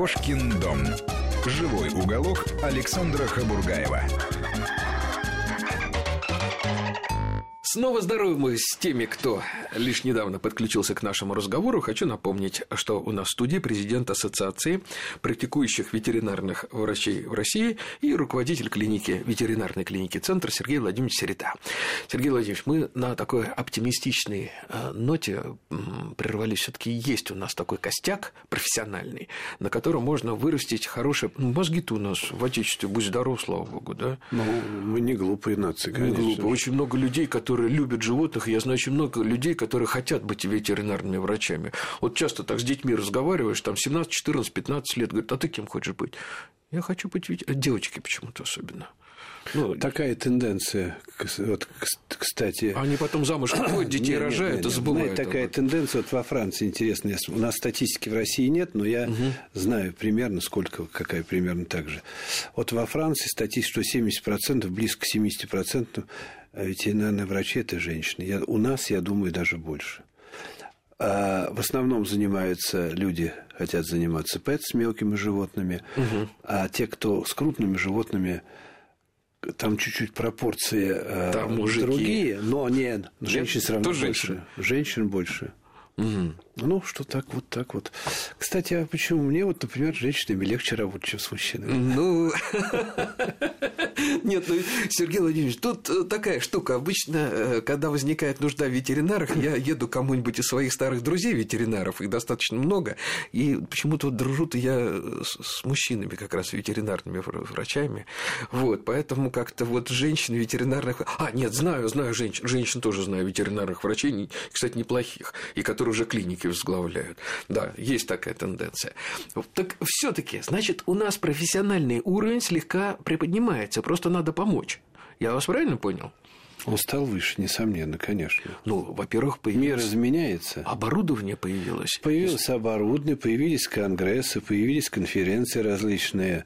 Кошкин дом. Живой уголок Александра Хабургаева. Снова здоровы с теми, кто лишь недавно подключился к нашему разговору. Хочу напомнить, что у нас в студии президент Ассоциации практикующих ветеринарных врачей в России и руководитель клиники, ветеринарной клиники «Центр» Сергей Владимирович Середа. Сергей Владимирович, мы на такой оптимистичной э, ноте прервались. все таки есть у нас такой костяк профессиональный, на котором можно вырастить хорошие... Ну, мозги-то у нас в Отечестве, будь здоров, слава богу, да? Ну, мы не глупые нации, конечно. Не глупые. Очень много людей, которые любят животных, я знаю очень много людей, которые хотят быть ветеринарными врачами. Вот часто так с детьми разговариваешь, там 17, 14, 15 лет, говорят, а ты кем хочешь быть? Я хочу быть ветеринаром. Девочки почему-то особенно. Ну, Такая тенденция, вот, кстати... Они потом замуж выходят, детей нет, рожают нет, нет, и забывают. Знаете, такая тенденция вот во Франции интересная. У нас статистики в России нет, но я угу. знаю примерно, сколько, какая примерно так же. Вот во Франции статистика, что 70%, близко к 70% ветеринарные врачи – это женщины. Я, у нас, я думаю, даже больше. А в основном занимаются люди, хотят заниматься пэт с мелкими животными, угу. а те, кто с крупными животными, там чуть-чуть пропорции э, там мужики. другие, но нет, женщин все равно больше. Женщин. женщин больше. Угу. Ну, что так, вот так вот. Кстати, а почему мне, вот, например, с женщинами легче работать, чем с мужчинами? Ну, нет, ну, Сергей Владимирович, тут э, такая штука. Обычно, э, когда возникает нужда в ветеринарах, я еду кому-нибудь из своих старых друзей ветеринаров, их достаточно много, и почему-то вот дружу-то я с мужчинами, как раз ветеринарными врачами. Вот, поэтому как-то вот женщин ветеринарных... А, нет, знаю, знаю женщин, женщин тоже знаю ветеринарных врачей, кстати, неплохих, и которые уже клиники возглавляют. Да, есть такая тенденция. Так все таки значит, у нас профессиональный уровень слегка приподнимается, просто надо помочь. Я вас правильно понял? Он стал выше, несомненно, конечно. Ну, во-первых, появилось... Мир изменяется. Оборудование появилось. Появилось оборудование, появились конгрессы, появились конференции различные.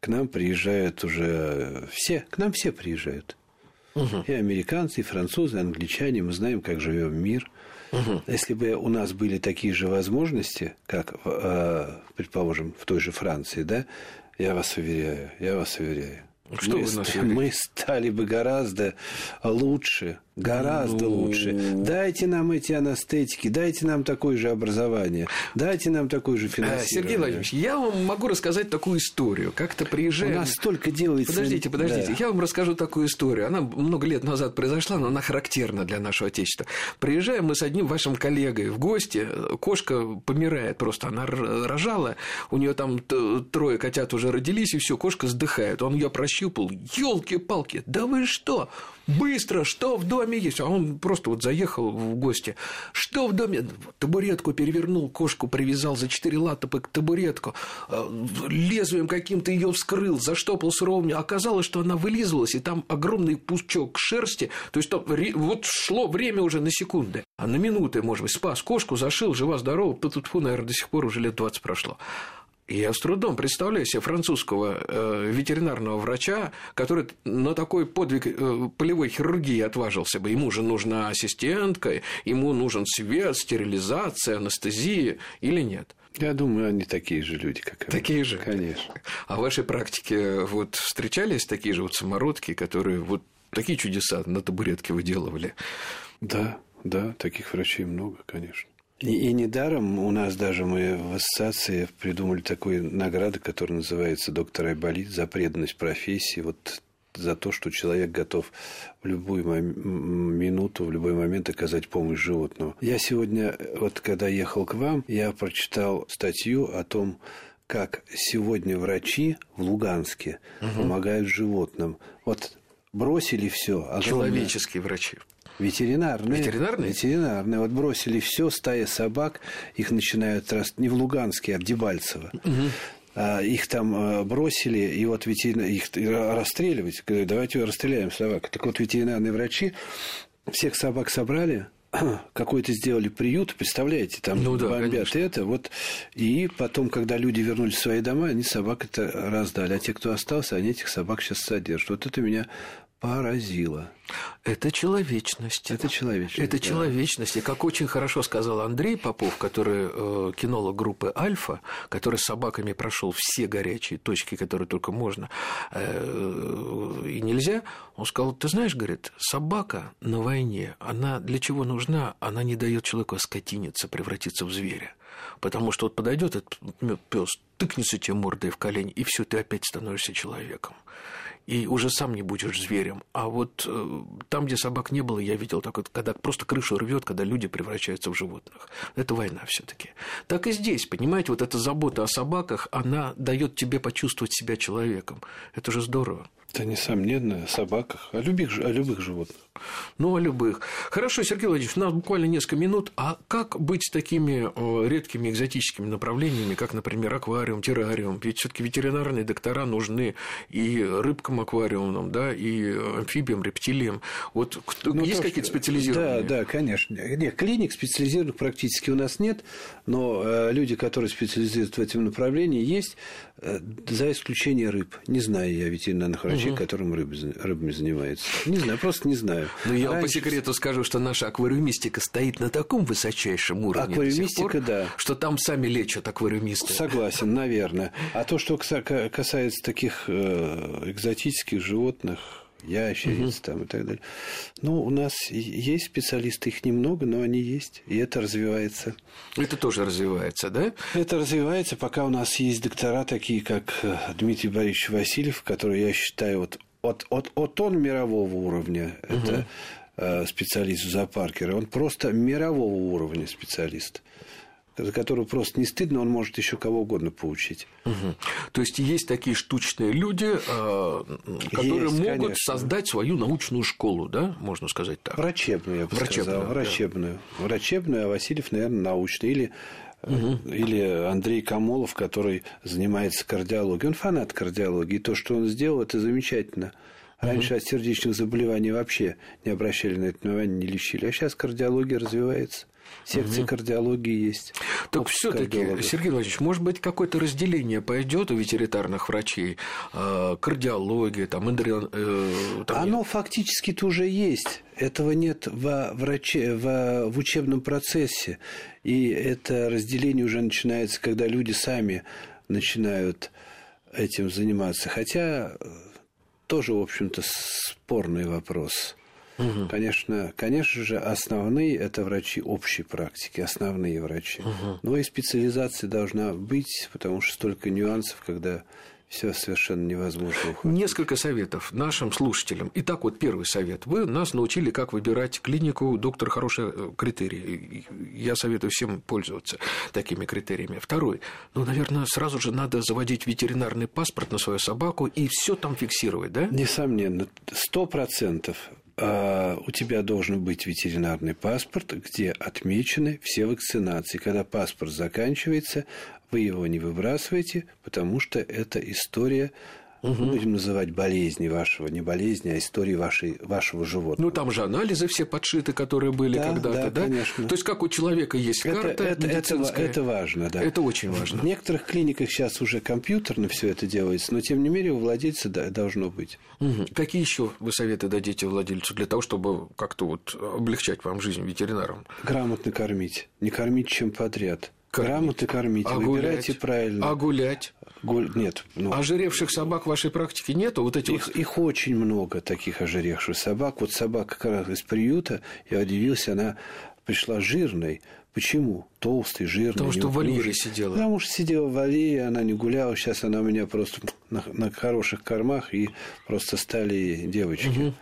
К нам приезжают уже все, к нам все приезжают. Угу. И американцы, и французы, и англичане. Мы знаем, как живем мир. Угу. Если бы у нас были такие же возможности, как, э, предположим, в той же Франции, да, я вас уверяю, я вас уверяю, что мы, мы стали бы гораздо лучше, Гораздо ну... лучше. Дайте нам эти анестетики, дайте нам такое же образование, дайте нам такое же финансирование. Сергей Владимирович, я вам могу рассказать такую историю. Как-то приезжаем... У нас столько делается... Подождите, подождите. Да. Я вам расскажу такую историю. Она много лет назад произошла, но она характерна для нашего Отечества. Приезжаем мы с одним вашим коллегой в гости. Кошка помирает просто. Она рожала. У нее там трое котят уже родились, и все, кошка сдыхает. Он ее прощупал. Елки-палки, да вы что? Быстро, что в доме есть? А он просто вот заехал в гости. Что в доме? Табуретку перевернул, кошку привязал за четыре лата к табуретку, а, лезвием каким-то ее вскрыл, заштопал суровыми. Оказалось, что она вылизывалась, и там огромный пучок шерсти. То есть там вот шло время уже на секунды, а на минуты, может быть, спас кошку, зашил, жива-здорова. Тут, наверное, до сих пор уже лет 20 прошло. Я с трудом представляю себе французского э, ветеринарного врача, который на такой подвиг э, полевой хирургии отважился бы. Ему же нужна ассистентка, ему нужен свет, стерилизация, анестезия или нет? Я думаю, они такие же люди, как и Такие же? Конечно. А в вашей практике вот встречались такие же вот самородки, которые вот такие чудеса на табуретке выделывали? Да, да, таких врачей много, конечно. И, и недаром у нас даже мы в ассоциации придумали такую награду, которая называется «Доктор Айболит» за преданность профессии. Вот за то, что человек готов в любую минуту, в любой момент оказать помощь животному. Я сегодня, вот когда ехал к вам, я прочитал статью о том, как сегодня врачи в Луганске угу. помогают животным. Вот бросили все. Человеческие врачи. Ветеринарные. Ветеринарные? Ветеринарные. Вот бросили все, стая собак, их начинают раст... не в Луганске, а в Дебальцево. Угу. Их там а, бросили, и вот ветеринар... их расстреливать. Говорят, давайте расстреляем собак. Так вот, ветеринарные врачи всех собак собрали, какой-то сделали приют, представляете, там ну, да, бомбят конечно. это, вот, и потом, когда люди вернулись в свои дома, они собак это раздали, а те, кто остался, они этих собак сейчас содержат. Вот это меня поразило. Это человечность. Это человечность. Это да. человечность. И как очень хорошо сказал Андрей Попов, который э, кинолог группы Альфа, который с собаками прошел все горячие точки, которые только можно э, и нельзя, он сказал: Ты знаешь, говорит, собака на войне, она для чего нужна? Она не дает человеку оскотиниться, превратиться в зверя. Потому что вот подойдет этот пес, тыкнется тебе мордой в колень, и все, ты опять становишься человеком и уже сам не будешь зверем. А вот э, там, где собак не было, я видел так вот, когда просто крышу рвет, когда люди превращаются в животных. Это война все-таки. Так и здесь, понимаете, вот эта забота о собаках, она дает тебе почувствовать себя человеком. Это же здорово. Это несомненно о собаках, о любых, о любых животных. Ну, о любых. Хорошо, Сергей Владимирович, у нас буквально несколько минут. А как быть с такими редкими экзотическими направлениями, как, например, аквариум, террариум? Ведь все таки ветеринарные доктора нужны и рыбкам аквариумным, да, и амфибиям, рептилиям. Вот ну, есть какие-то специализированные? Да, да, конечно. Нет, клиник специализированных практически у нас нет, но э, люди, которые специализируются в этом направлении, есть, э, за исключением рыб. Не знаю я ветеринарных врачей, угу. которым рыб, рыбами занимается. Не знаю, просто не знаю. Ну, я Раньше... вам по секрету скажу, что наша аквариумистика стоит на таком высочайшем уровне. Аквариумистика, пор, да. Что там сами лечат аквариумисты. Согласен, наверное. А то, что касается таких э, экзотических животных, ящериц угу. там и так далее. Ну, у нас есть специалисты, их немного, но они есть, и это развивается. Это тоже развивается, да? Это развивается, пока у нас есть доктора такие, как э, Дмитрий Борисович Васильев, который, я считаю, вот от, от, от он мирового уровня, угу. это э, специалист в зоопарке, он просто мирового уровня специалист за которого просто не стыдно, он может еще кого угодно поучить. Угу. То есть есть такие штучные люди, э, которые есть, могут конечно. создать свою научную школу, да, можно сказать так. Врачебную, я бы Врачебную, сказал. Врачебную. Да. Врачебную, а Васильев, наверное, научный. Или Угу. Или Андрей Камолов, который занимается кардиологией. Он фанат кардиологии. То, что он сделал, это замечательно. Раньше угу. от сердечных заболеваний вообще не обращали на это внимание, не лечили. А сейчас кардиология развивается. Секции угу. кардиологии есть. Так все-таки, Сергей Владимирович, может быть, какое-то разделение пойдет у ветеринарных врачей, э, кардиология, там, эндрион, э, там Оно нет? фактически-то уже есть. Этого нет во враче, во, в учебном процессе. И это разделение уже начинается, когда люди сами начинают этим заниматься. Хотя э, тоже, в общем-то, спорный вопрос. Угу. Конечно, конечно же, основные это врачи общей практики, основные врачи. Угу. Но и специализация должна быть, потому что столько нюансов, когда все совершенно невозможно. Уходить. Несколько советов нашим слушателям. Итак, вот первый совет. Вы нас научили, как выбирать клинику. Доктор, хороший э, критерий. Я советую всем пользоваться такими критериями. Второй. Ну, наверное, сразу же надо заводить ветеринарный паспорт на свою собаку и все там фиксировать, да? Несомненно. Сто процентов у тебя должен быть ветеринарный паспорт, где отмечены все вакцинации. Когда паспорт заканчивается, вы его не выбрасываете, потому что это история Угу. Будем называть болезни вашего, не болезни, а истории вашей, вашего животного. Ну, там же анализы все подшиты, которые были да, когда-то, да, да? конечно. То есть, как у человека есть карта это, это, это, это важно, да. Это очень важно. В некоторых клиниках сейчас уже компьютерно все это делается, но, тем не менее, у владельца должно быть. Угу. Какие еще вы советы дадите владельцу для того, чтобы как-то вот облегчать вам жизнь ветеринарам? Грамотно кормить. Не кормить чем подряд. Кормить. Грамотно кормить. А Выбирайте гулять? правильно. А гулять? Гуль... Нет. Ну... Ожиревших собак в вашей практике нету? Вот эти их, вот... их очень много, таких ожиревших собак. Вот собака как раз из приюта, я удивился, она пришла жирной. Почему? Толстый, жирный. Потому что в вольере сидела. Потому что сидела в вольере, она не гуляла. Сейчас она у меня просто на, на хороших кормах, и просто стали девочки. Угу.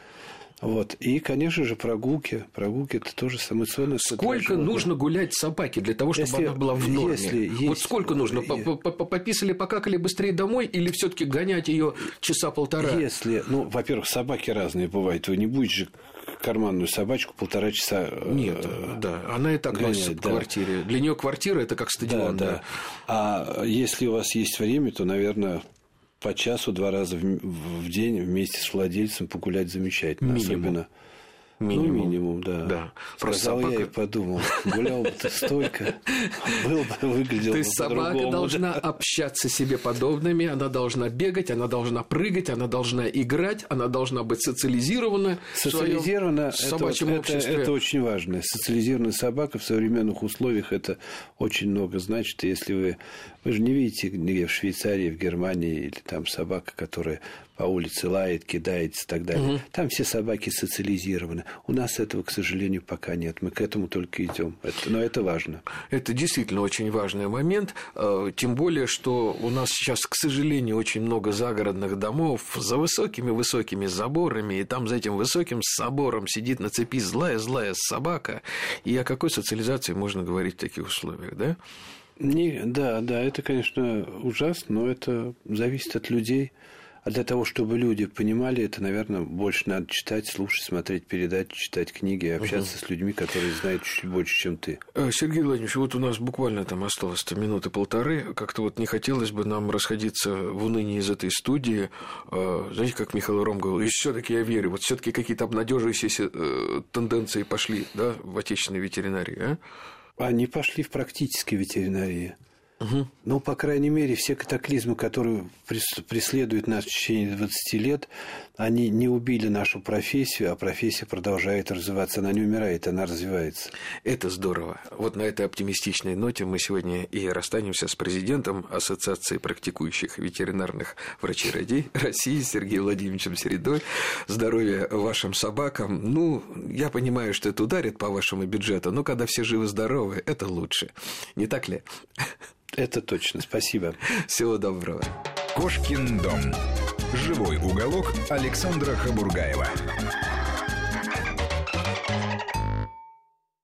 Вот. И, конечно же, прогулки. Прогулки – это тоже эмоционно. Сколько нужно гулять собаке для того, чтобы если, она была в норме? Если есть, вот сколько нужно? Пописали, покакали быстрее домой или все таки гонять ее часа полтора? Если, ну, во-первых, собаки разные бывают. Вы не будете же карманную собачку полтора часа. Э, Нет, да, она и так гонять, носится по да. квартире. Для нее квартира это как стадион. Да, да. да. А если у вас есть время, то, наверное, по часу два раза в, в день вместе с владельцем погулять замечательно. Минимум. Особенно Минимум. Ну, минимум, да. да. Сказал собака... я и подумал, гулял бы ты стойко, был бы, выглядел То есть собака должна общаться с себе подобными, она должна бегать, она должна прыгать, она должна играть, она должна быть социализирована. Социализирована, это, это, это очень важно. Социализированная собака в современных условиях это очень много значит. Если вы, вы же не видите, где в Швейцарии, в Германии или там собака, которая по улице лает, кидается и так далее. Угу. Там все собаки социализированы. У нас этого, к сожалению, пока нет. Мы к этому только идем. Это, но это важно. Это действительно очень важный момент. Э, тем более, что у нас сейчас, к сожалению, очень много загородных домов за высокими-высокими заборами. И там за этим высоким забором сидит на цепи злая-злая собака. И о какой социализации можно говорить в таких условиях, да? Не, да, да, это, конечно, ужасно, но это зависит от людей. А для того, чтобы люди понимали это, наверное, больше надо читать, слушать, смотреть передачи, читать книги общаться угу. с людьми, которые знают чуть больше, чем ты. Э, Сергей Владимирович, вот у нас буквально там осталось минуты полторы. Как-то вот не хотелось бы нам расходиться в унынии из этой студии. Э, знаете, как Михаил Ром говорил, и все таки я верю, вот все таки какие-то обнадеживающиеся э, тенденции пошли да, в отечественной ветеринарии, а? Они пошли в практической ветеринарии. Угу. Ну, по крайней мере, все катаклизмы, которые преследуют нас в течение 20 лет, они не убили нашу профессию, а профессия продолжает развиваться. Она не умирает, она развивается. Это здорово. Вот на этой оптимистичной ноте мы сегодня и расстанемся с президентом Ассоциации практикующих ветеринарных врачей России Сергеем Владимировичем Середой. Здоровья вашим собакам. Ну, я понимаю, что это ударит по вашему бюджету, но когда все живы-здоровы, это лучше. Не так ли? Это точно. Спасибо. Всего доброго. Кошкин дом. Живой уголок Александра Хабургаева.